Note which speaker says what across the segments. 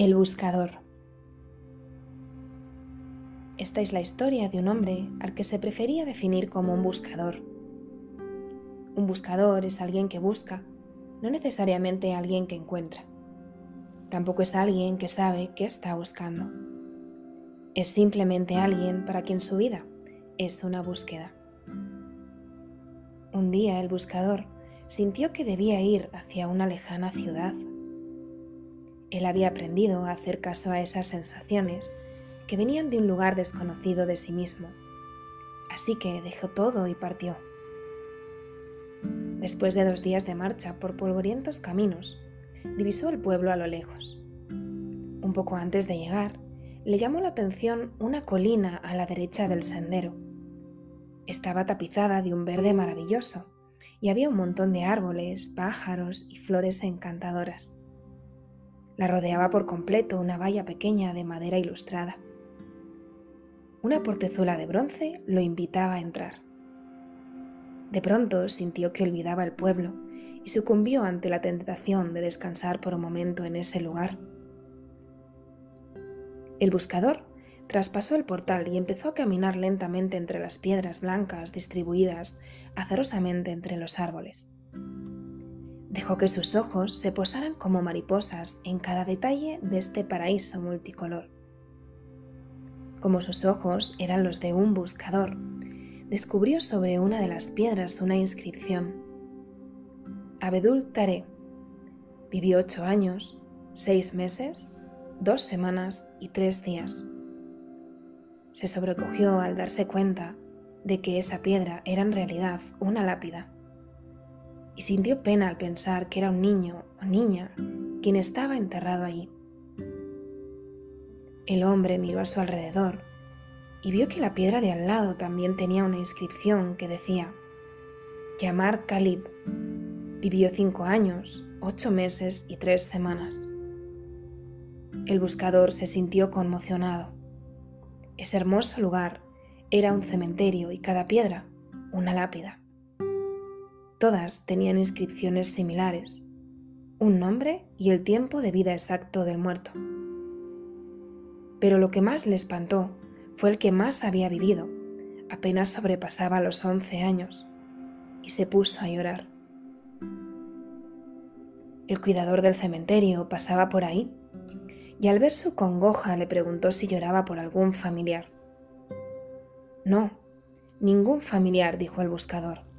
Speaker 1: El buscador. Esta es la historia de un hombre al que se prefería definir como un buscador. Un buscador es alguien que busca, no necesariamente alguien que encuentra. Tampoco es alguien que sabe qué está buscando. Es simplemente alguien para quien su vida es una búsqueda. Un día el buscador sintió que debía ir hacia una lejana ciudad él había aprendido a hacer caso a esas sensaciones que venían de un lugar desconocido de sí mismo. Así que dejó todo y partió. Después de dos días de marcha por polvorientos caminos, divisó el pueblo a lo lejos. Un poco antes de llegar, le llamó la atención una colina a la derecha del sendero. Estaba tapizada de un verde maravilloso y había un montón de árboles, pájaros y flores encantadoras. La rodeaba por completo una valla pequeña de madera ilustrada. Una portezuela de bronce lo invitaba a entrar. De pronto sintió que olvidaba el pueblo y sucumbió ante la tentación de descansar por un momento en ese lugar. El buscador traspasó el portal y empezó a caminar lentamente entre las piedras blancas distribuidas azarosamente entre los árboles. Dejó que sus ojos se posaran como mariposas en cada detalle de este paraíso multicolor. Como sus ojos eran los de un buscador, descubrió sobre una de las piedras una inscripción. Abedul Tare vivió ocho años, seis meses, dos semanas y tres días. Se sobrecogió al darse cuenta de que esa piedra era en realidad una lápida y sintió pena al pensar que era un niño o niña quien estaba enterrado allí. El hombre miró a su alrededor y vio que la piedra de al lado también tenía una inscripción que decía, Yamar Khalib, vivió cinco años, ocho meses y tres semanas. El buscador se sintió conmocionado. Ese hermoso lugar era un cementerio y cada piedra una lápida. Todas tenían inscripciones similares, un nombre y el tiempo de vida exacto del muerto. Pero lo que más le espantó fue el que más había vivido, apenas sobrepasaba los 11 años, y se puso a llorar. El cuidador del cementerio pasaba por ahí y al ver su congoja le preguntó si lloraba por algún familiar. No, ningún familiar, dijo el buscador.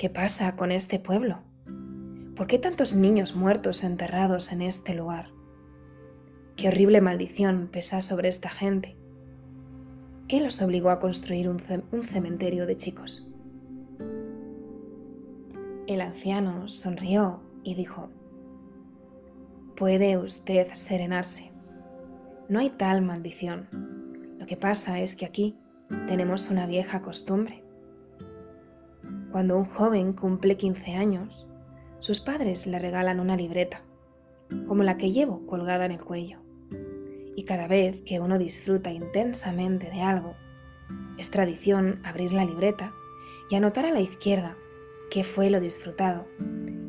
Speaker 1: ¿Qué pasa con este pueblo? ¿Por qué tantos niños muertos enterrados en este lugar? ¿Qué horrible maldición pesa sobre esta gente? ¿Qué los obligó a construir un, cementerio de chicos? El anciano sonrió y dijo, Puede usted serenarse. No hay tal maldición. Lo que pasa es que aquí tenemos una vieja costumbre. Cuando un joven cumple 15 años, sus padres le regalan una libreta, como la que llevo colgada en el cuello. Y cada vez que uno disfruta intensamente de algo, es tradición abrir la libreta y anotar a la izquierda qué fue lo disfrutado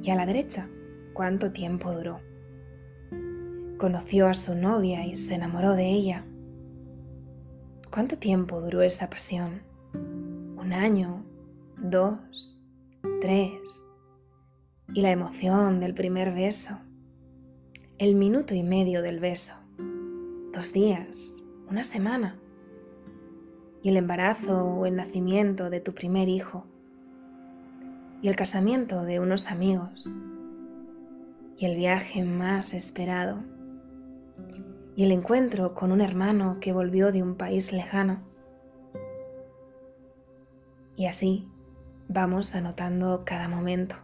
Speaker 1: y a la derecha cuánto tiempo duró. Conoció a su novia y se enamoró de ella. ¿Cuánto tiempo duró esa pasión? ¿Un año? Dos, tres, y la emoción del primer beso, el minuto y medio del beso, dos días, una semana, y el embarazo o el nacimiento de tu primer hijo, y el casamiento de unos amigos, y el viaje más esperado, y el encuentro con un hermano que volvió de un país lejano. Y así, vamos anotando cada momento.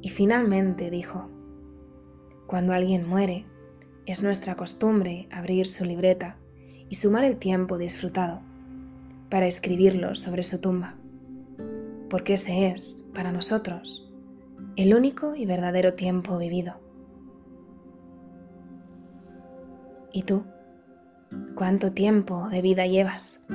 Speaker 1: Y finalmente dijo, cuando alguien muere, es nuestra costumbre abrir su libreta y sumar el tiempo disfrutado para escribirlo sobre su tumba, porque ese es, para nosotros, el único y verdadero tiempo vivido. ¿Y tú? ¿Cuánto tiempo de vida llevas?